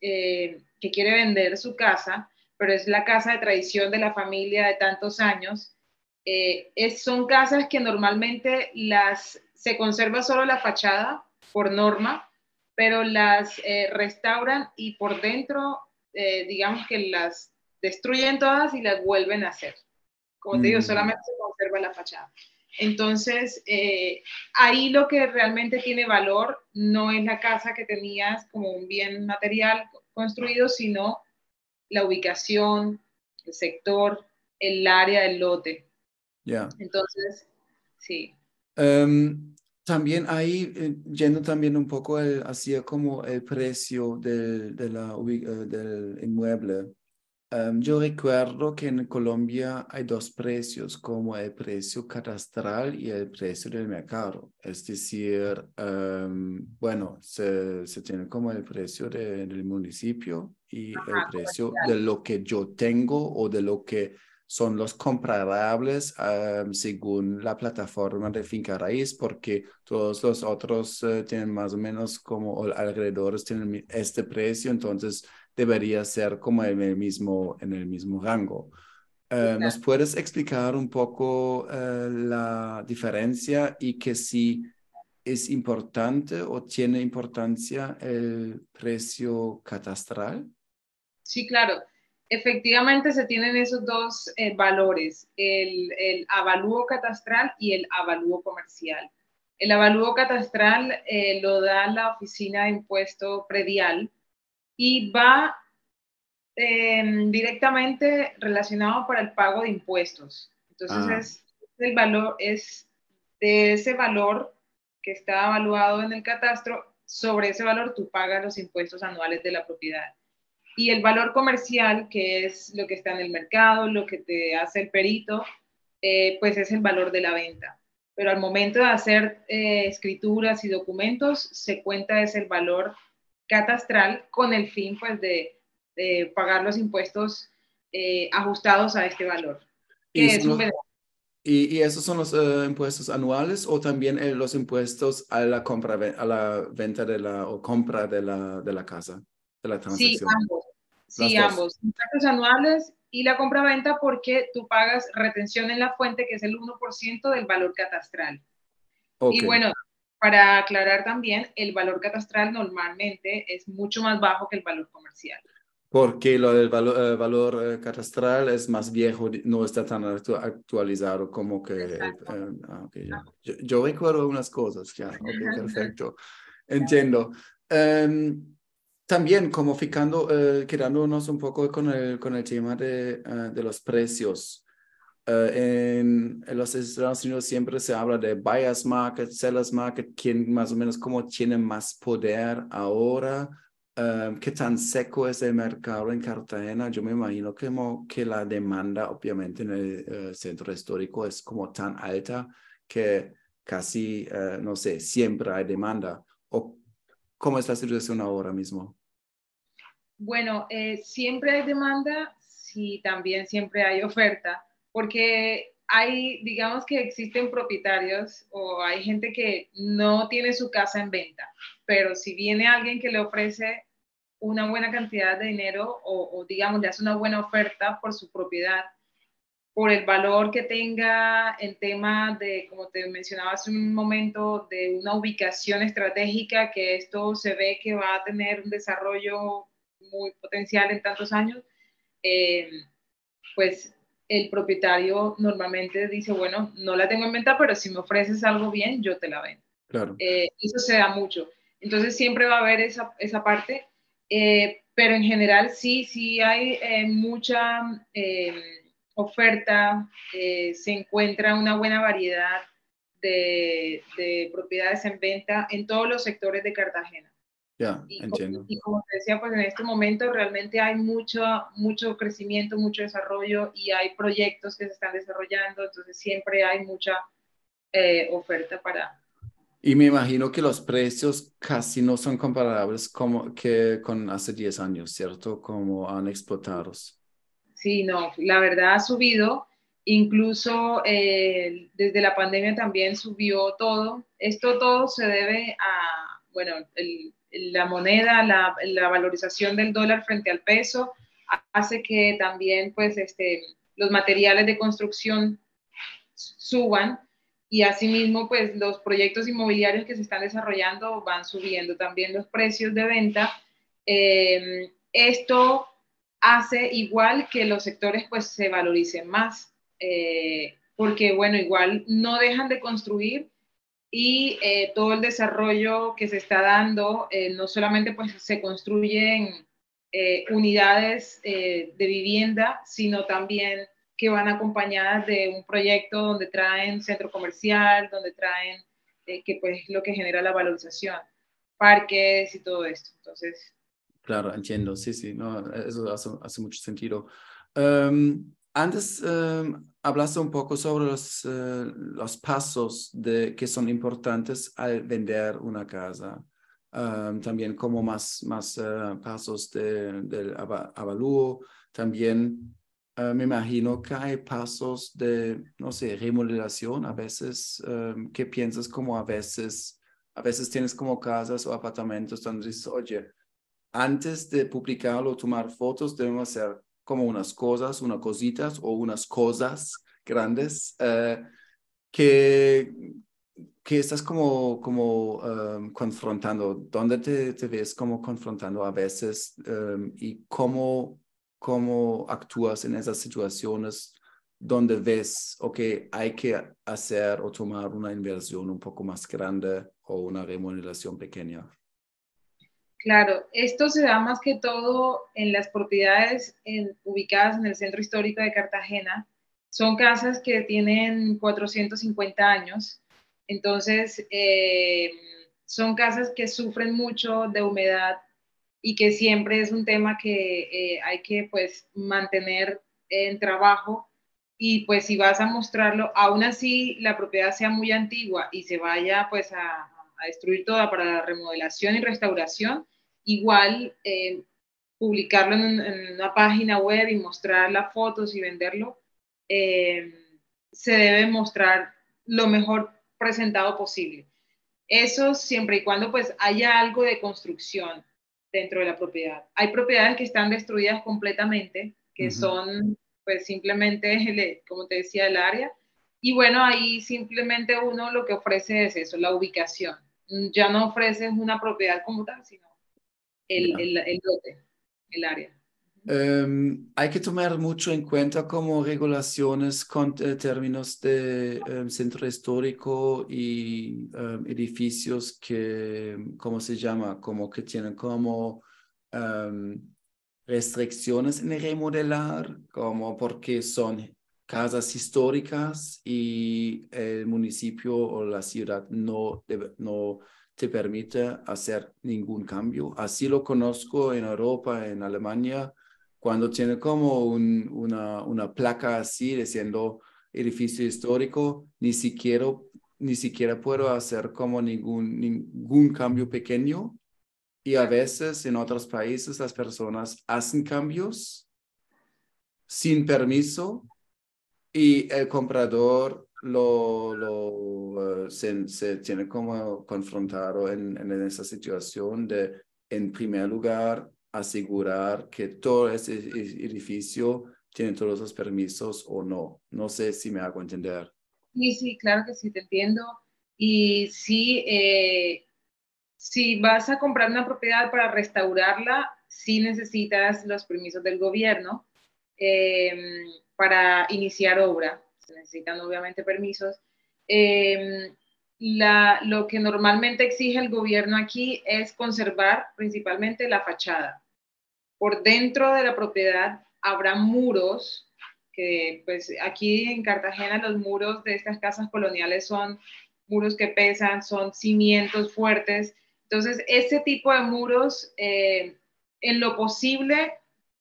eh, que quiere vender su casa, pero es la casa de tradición de la familia de tantos años. Eh, es, son casas que normalmente las, se conserva solo la fachada por norma, pero las restauran y por dentro, digamos que las destruyen todas y las vuelven a hacer. Como te digo, mm. solamente se conserva la fachada. Entonces, eh, ahí lo que realmente tiene valor no es la casa que tenías como un bien material construido, sino la ubicación, el sector, el área del lote. Ya. Entonces, sí. Em, también ahí, eh, yendo también un poco hacia como el precio del, de la, eh, del inmueble. Em, yo recuerdo que en Colombia hay dos precios, como el precio catastral y el precio del mercado. Es decir, em, bueno, se, se, tiene como el precio del municipio y el precio de lo que yo tengo o de lo que son los comparables según la plataforma de finca raíz, porque todos los otros eh, tienen más o menos como alrededores tienen este precio, entonces debería ser como en el mismo, en el mismo rango. Eh, ¿Nos puedes explicar un poco eh, la diferencia y que si es importante o tiene importancia el precio catastral? Sí, claro efectivamente se tienen esos dos eh, valores, el, el, avalúo catastral y el avalúo comercial. El avalúo catastral eh, lo da la Oficina de Impuesto Predial y va em, directamente relacionado para el pago de impuestos. Entonces, ah. es, el valor, es de ese valor que está evaluado en el catastro, sobre ese valor tú pagas los impuestos anuales de la propiedad. Y el valor comercial, que es lo que está en el mercado, lo que te hace el perito, eh, pues es el valor de la venta. Pero al momento de hacer eh, escrituras y documentos, se cuenta es el valor catastral con el fin pues de, pagar los impuestos eh, ajustados a este valor. ¿Y, ¿Y, esos son los impuestos anuales o también los impuestos a la compra, a la venta de la o compra de la, de la casa? Sí, ambos. Sí, ambos. Impuestos anuales y la compra-venta porque tú pagas retención en la fuente, que es el 1% del valor catastral. Y bueno, para aclarar también, el valor catastral normalmente es mucho más bajo que el valor comercial. Porque lo del valor, eh, valor eh, catastral es más viejo, no está tan actualizado como que... Eh, ah, yo, recuerdo unas cosas, ya, perfecto. (laughs) Entiendo. Um, también como ficando, eh, quedándonos un poco con el, con el tema de, eh, de los precios. Eh, en, los Estados Unidos siempre se habla de buyer's market, seller's market, quién más o menos como tiene más poder ahora, qué tan seco es el mercado en Cartagena. Yo me imagino que, como, que la demanda obviamente en el centro histórico es como tan alta que casi, no sé, siempre hay demanda. ¿O cómo es la situación ahora mismo? Bueno, eh, siempre hay demanda, sí, también siempre hay oferta, porque hay, digamos que existen propietarios o hay gente que no tiene su casa en venta, pero si viene alguien que le ofrece una buena cantidad de dinero o, digamos le hace una buena oferta por su propiedad, por el valor que tenga en tema de, como te mencionaba hace un momento, de una ubicación estratégica, que esto se ve que va a tener un desarrollo muy potencial en tantos años, eh, pues el propietario normalmente dice, bueno, no la tengo en venta, pero si me ofreces algo bien, yo te la vendo. Claro. Eh, eso se da mucho. Entonces siempre va a haber esa, esa parte, eh, pero en general sí, sí hay mucha oferta, se encuentra una buena variedad de, de propiedades en venta en todos los sectores de Cartagena. Ya, entiendo. y como te decía, pues en este momento realmente hay mucho, mucho crecimiento, mucho desarrollo y hay proyectos que se están desarrollando, entonces siempre hay mucha eh, oferta para... Y me imagino que los precios casi no son comparables como que con hace 10 años, ¿cierto? Como han explotados. Sí, no, la verdad ha subido, incluso eh, desde la pandemia también subió todo. Esto todo se debe a, bueno, el, la moneda, la, valorización del dólar frente al peso, hace que también pues, este, los materiales de construcción suban y asimismo pues los proyectos inmobiliarios que se están desarrollando van subiendo también los precios de venta. Em, esto hace igual que los sectores pues se valoricen más, eh, porque bueno, igual no dejan de construir, y eh, todo el desarrollo que se está dando, eh, no solamente pues se construyen eh, unidades de vivienda, sino también que van acompañadas de un proyecto donde traen centro comercial, donde traen eh, que pues lo que genera la valorización, parques y todo esto. Entonces... Claro, entiendo, sí, sí, no, eso hace, hace mucho sentido. Um, antes um, hablaste un poco sobre los, uh, los pasos de, que son importantes al vender una casa. Um, también como más, más uh, pasos de, del avalúo, también uh, me imagino que hay pasos de, no sé, remodelación a veces, um, ¿qué piensas como a veces, a veces tienes como casas o apartamentos donde dices, oye, antes de publicarlo, tomar fotos, debemos hacer como unas cosas, unas cositas o unas cosas grandes uh, que que estás como, como um, confrontando, ¿dónde te, te, ves como confrontando a veces um, y cómo, cómo actúas en esas situaciones donde ves, ok, hay que hacer o tomar una inversión un poco más grande o una remuneración pequeña? Claro, esto se da más que todo en las propiedades ubicadas en el centro histórico de Cartagena. Son casas que tienen 450 años entonces, eh, son casas que sufren mucho de humedad y que siempre es un tema que eh, hay que pues mantener en trabajo y pues si vas a mostrarlo, aún así la propiedad sea muy antigua y se vaya pues a, destruir toda para la remodelación y restauración, igual eh, publicarlo en, una página web y mostrar las fotos y venderlo, se debe mostrar lo mejor presentado posible. Eso siempre y cuando pues haya algo de construcción dentro de la propiedad. Hay propiedades que están destruidas completamente, que son pues simplemente, como te decía, el área. Y bueno, ahí simplemente uno lo que ofrece es eso, la ubicación. Ya no ofreces una propiedad como tal, sino el, el, el lote, el área. Em, hay que tomar mucho en cuenta como regulaciones con eh, términos de em, centro histórico y em, edificios que, ¿cómo se llama? Como que tienen como restricciones en remodelar, como porque son casas históricas y el municipio o la ciudad no, no te permite hacer ningún cambio. Así lo conozco en Europa, en Alemania cuando tiene como una, una placa así diciendo edificio histórico, ni siquiera, ni siquiera puedo hacer como ningún, ningún cambio pequeño. Y a veces en otros países las personas hacen cambios sin permiso y el comprador lo, lo uh, se, tiene como confrontado en, en esa situación de, en primer lugar, asegurar que todo ese edificio tiene todos los permisos o no. No sé si me hago entender. Sí, sí, claro que sí, te entiendo. Y sí, eh, si vas a comprar una propiedad para restaurarla, sí necesitas los permisos del gobierno em, para iniciar obra. Se necesitan obviamente permisos. Em, lo que normalmente exige el gobierno aquí es conservar principalmente la fachada. Por dentro de la propiedad habrá muros, que pues aquí en Cartagena los muros de estas casas coloniales son muros que pesan, son cimientos fuertes. Entonces, ese tipo de muros, eh, en lo posible,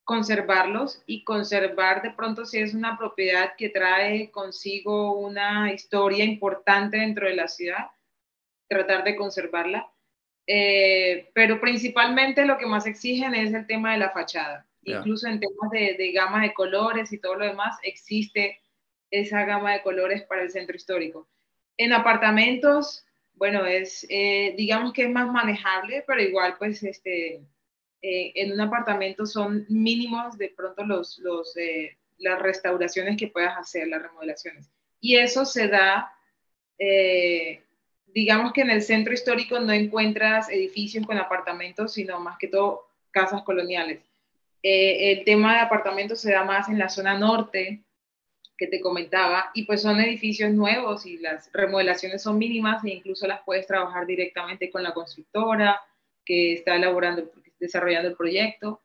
conservarlos y conservar de pronto si es una propiedad que trae consigo una historia importante dentro de la ciudad, tratar de conservarla. Eh, pero principalmente lo que más exigen es el tema de la fachada. Incluso en temas de, de, gama de colores y todo lo demás, existe esa gama de colores para el centro histórico. En apartamentos, bueno, es, eh, digamos que es más manejable, pero igual, pues, este, eh, en un apartamento son mínimos de pronto los, los, las restauraciones que puedas hacer, las remodelaciones. Y eso se da digamos que en el centro histórico no encuentras edificios con apartamentos, sino más que todo casas coloniales. Eh, el tema de apartamentos se da más en la zona norte, que te comentaba, y pues son edificios nuevos y las remodelaciones son mínimas e incluso las puedes trabajar directamente con la constructora que está elaborando, desarrollando el proyecto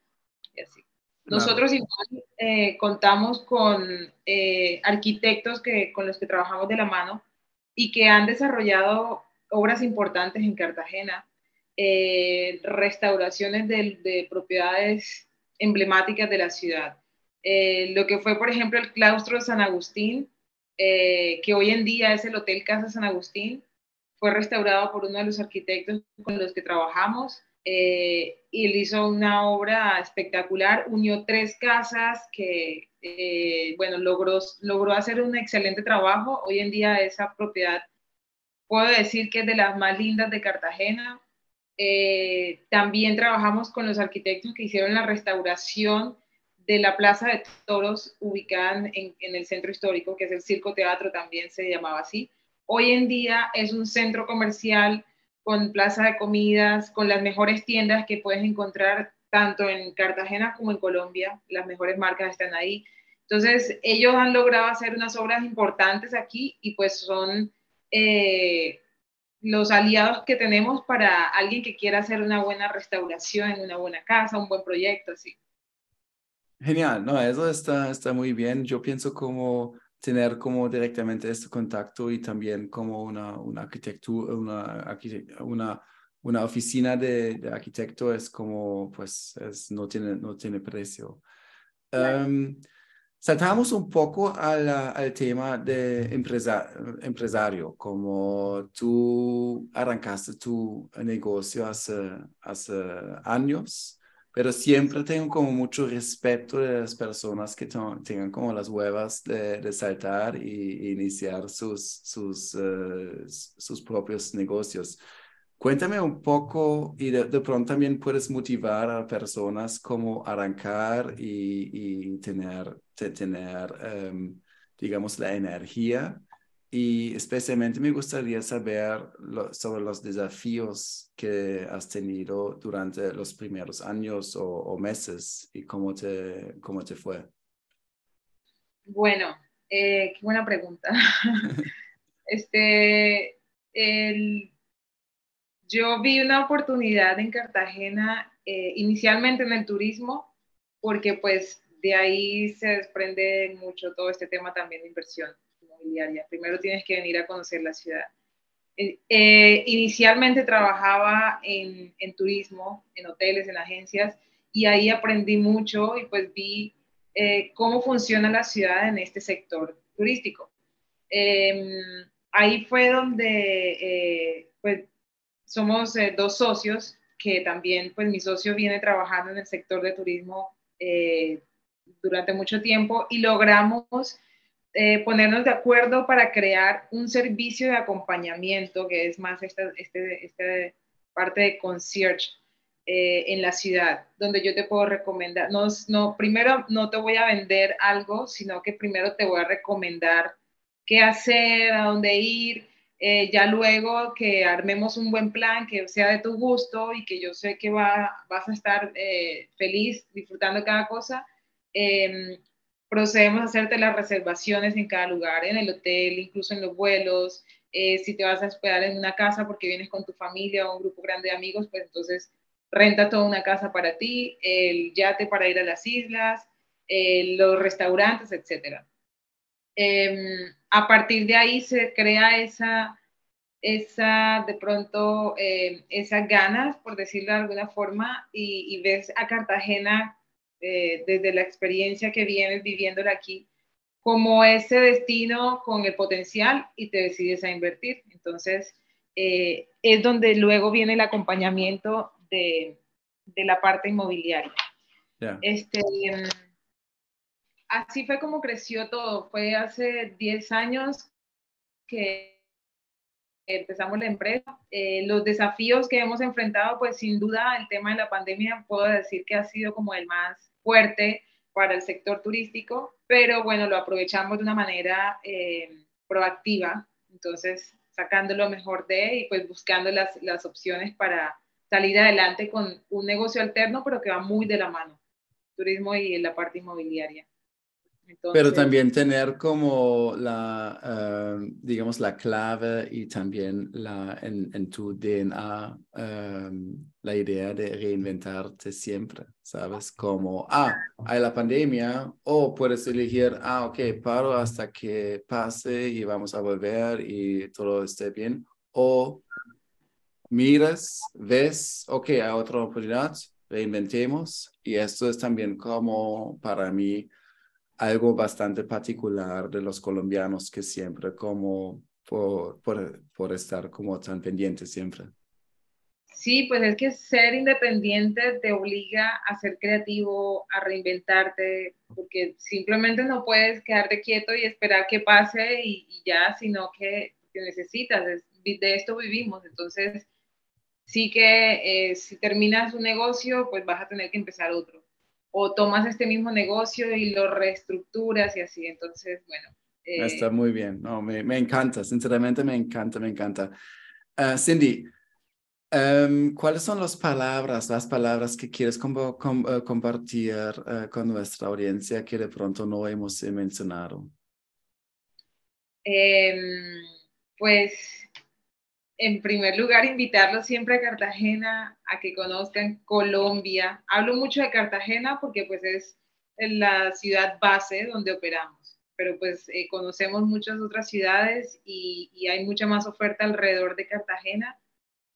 y así. Nosotros igual eh, contamos con eh, arquitectos que, con los que trabajamos de la mano y que han desarrollado obras importantes en Cartagena, eh, restauraciones de, propiedades emblemáticas de la ciudad. Eh, lo que fue, por ejemplo, el claustro de San Agustín, que hoy en día es el Hotel Casa San Agustín, fue restaurado por uno de los arquitectos con los que trabajamos y él hizo una obra espectacular, unió tres casas que, bueno, logró, logró hacer un excelente trabajo. Hoy en día esa propiedad puedo decir que es de las más lindas de Cartagena. Eh, también trabajamos con los arquitectos que hicieron la restauración de la Plaza de Toros ubicada en, el centro histórico, que es el Circo Teatro, también se llamaba así. Hoy en día es un centro comercial con plaza de comidas, con las mejores tiendas que puedes encontrar tanto en Cartagena como en Colombia. Las mejores marcas están ahí. Entonces, ellos han logrado hacer unas obras importantes aquí y pues son eh, los aliados que tenemos para alguien que quiera hacer una buena restauración una buena casa, un buen proyecto, así. Genial, no, eso está, está muy bien. Yo pienso como tener como directamente este contacto y también como una, una arquitectura, una, una, una oficina de, de, arquitecto es como, pues, es, no, tiene, no tiene precio. Em, Saltamos un poco al, al tema de empresa, empresario, como tú arrancaste tu negocio hace, hace años, pero siempre tengo como mucho respeto de las personas que tengan como las huevas de, de saltar y, iniciar sus, sus, eh, sus propios negocios. Cuéntame un poco y de, pronto también puedes motivar a personas como arrancar y, tener, tener em, digamos, la energía. Y especialmente me gustaría saber sobre los desafíos que has tenido durante los primeros años o, meses y cómo te, cómo te fue. Bueno, eh, qué buena pregunta. (laughs) este, el, yo vi una oportunidad en Cartagena, eh, inicialmente en el turismo, porque pues de ahí se desprende mucho todo este tema también de inversión Primero tienes que venir a conocer la ciudad. Eh, eh, inicialmente trabajaba en, turismo, en hoteles, en agencias, y ahí aprendí mucho y pues vi cómo funciona la ciudad en este sector turístico. Em, ahí fue donde pues somos eh, dos socios que también, pues mi socio viene trabajando en el sector de turismo eh, durante mucho tiempo y logramos eh, ponernos de acuerdo para crear un servicio de acompañamiento que es más esta, este, esta parte de concierge en la ciudad, donde yo te puedo recomendar, no, no, primero no te voy a vender algo, sino que primero te voy a recomendar qué hacer, a dónde ir, eh, ya luego que armemos un buen plan que sea de tu gusto y que yo sé que va, vas a estar eh, feliz disfrutando cada cosa, em, procedemos a hacerte las reservaciones en cada lugar, en el hotel, incluso en los vuelos, eh, si te vas a hospedar en una casa porque vienes con tu familia o un grupo grande de amigos, pues entonces renta toda una casa para ti, el yate para ir a las islas, los restaurantes, etcétera. Em, a partir de ahí se crea esa, esa de pronto, eh, esas ganas, por decirlo de alguna forma, y, ves a Cartagena eh, desde la experiencia que vienes viviéndola aquí como ese destino con el potencial y te decides a invertir. Entonces, eh, es donde luego viene el acompañamiento de, de la parte inmobiliaria. Este, em, así fue como creció todo. Fue hace 10 años que empezamos la empresa. Eh, los desafíos que hemos enfrentado, pues sin duda el tema de la pandemia puedo decir que ha sido como el más fuerte para el sector turístico, pero bueno, lo aprovechamos de una manera eh, proactiva, entonces sacando lo mejor de y pues buscando las, las opciones para salir adelante con un negocio alterno, pero que va muy de la mano, turismo y la parte inmobiliaria. Pero también tener como la, eh, digamos, la clave y también la, en, en tu DNA eh, la idea de reinventarte siempre, ¿sabes? Como, ah, hay la pandemia, o puedes elegir, ah, ok, paro hasta que pase y vamos a volver y todo esté bien. o miras, ves, ok, hay otra oportunidad, reinventemos. Y esto es también como para mí algo bastante particular de los colombianos que siempre como por, por, por estar como tan pendientes siempre. Sí, pues es que ser independiente te obliga a ser creativo, a reinventarte, porque simplemente no puedes quedarte quieto y esperar que pase y, ya, sino que, necesitas, de esto vivimos. Entonces, sí que eh, si terminas un negocio, pues vas a tener que empezar otro. O tomas este mismo negocio y lo reestructuras y así. Entonces, bueno. Eh, Está muy bien, no, me, me, encanta, sinceramente me encanta, me encanta. Uh, Cindy, um, ¿cuáles son las palabras, las palabras que quieres com com uh, compartir uh, con nuestra audiencia que de pronto no hemos mencionado? Um, pues en primer lugar, invitarlos siempre a Cartagena, a que conozcan Colombia. Hablo mucho de Cartagena porque pues es la ciudad base donde operamos, pero pues eh, conocemos muchas otras ciudades y, hay mucha más oferta alrededor de Cartagena,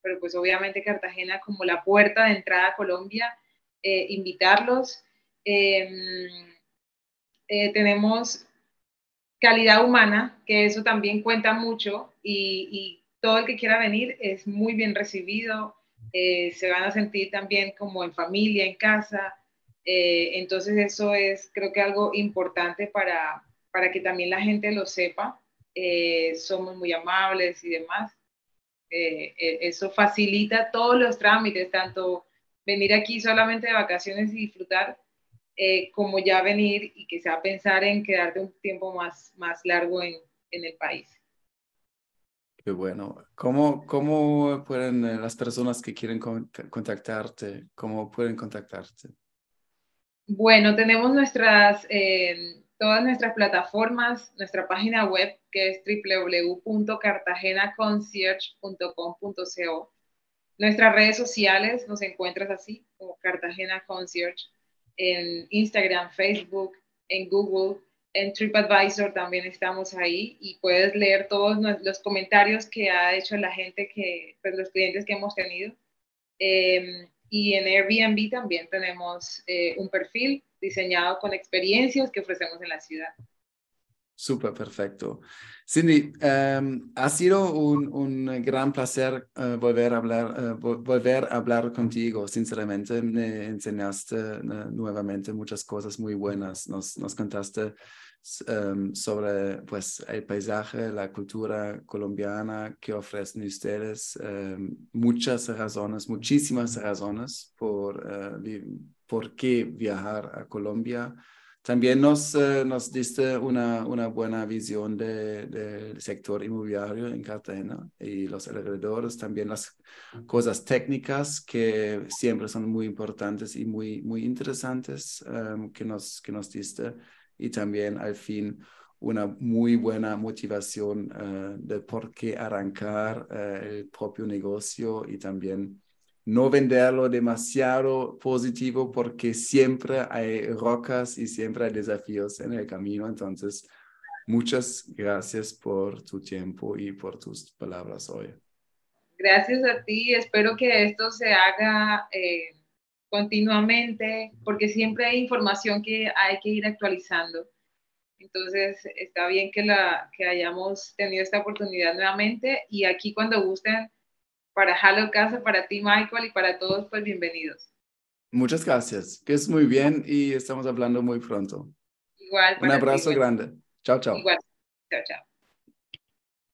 pero pues obviamente Cartagena como la puerta de entrada a Colombia, eh, invitarlos. Em, eh, tenemos calidad humana, que eso también cuenta mucho y todo el que quiera venir es muy bien recibido, eh, se van a sentir también como en familia, en casa. Eh, entonces eso es creo que algo importante para, para que también la gente lo sepa. Eh, somos muy amables y demás. eso facilita todos los trámites, tanto venir aquí solamente de vacaciones y disfrutar, como ya venir y que pensar en quedarte un tiempo más, más largo en, en el país bueno. ¿Cómo, cómo pueden eh, las personas que quieren contactarte, cómo pueden contactarte? Bueno, tenemos nuestras, eh, todas nuestras plataformas, nuestra página web que es www.cartagenaconcierge.com.co. Nuestras redes sociales nos encuentras así, como Cartagena Concierge, en Instagram, Facebook, en Google, en TripAdvisor también estamos ahí y puedes leer todos los comentarios que ha hecho la gente, que, pues los clientes que hemos tenido. Em, y en Airbnb también tenemos eh, un perfil diseñado con experiencias que ofrecemos en la ciudad. Súper perfecto. Cindy, em, ha sido un, gran placer eh, volver, a hablar, eh, volver a hablar contigo. Sinceramente, me enseñaste nuevamente muchas cosas muy buenas. Nos, contaste Em, sobre pues, el paisaje, la cultura colombiana que ofrecen ustedes. Em, muchas razones, muchísimas razones por, por qué viajar a Colombia. También nos, uh, nos diste una, una buena visión del de, sector inmobiliario en Cartagena y los alrededores, también las cosas técnicas que siempre son muy importantes y muy, muy interesantes um, que, nos, que nos diste. Y también al fin una muy buena motivación uh, de por qué arrancar uh, el propio negocio y también no venderlo demasiado positivo porque siempre hay rocas y siempre hay desafíos en el camino. Entonces, muchas gracias por tu tiempo y por tus palabras hoy. Gracias a ti. Espero que esto se haga eh, continuamente, porque siempre hay información que hay que ir actualizando. Entonces, está bien que, la, que hayamos tenido esta oportunidad nuevamente y aquí cuando gusten, para Halo Casa, para ti, Michael, y para todos, pues bienvenidos. Muchas gracias, que es muy bien y estamos hablando muy pronto. Igual. Un abrazo grande. Chao, chao. Igual. Chao, chao.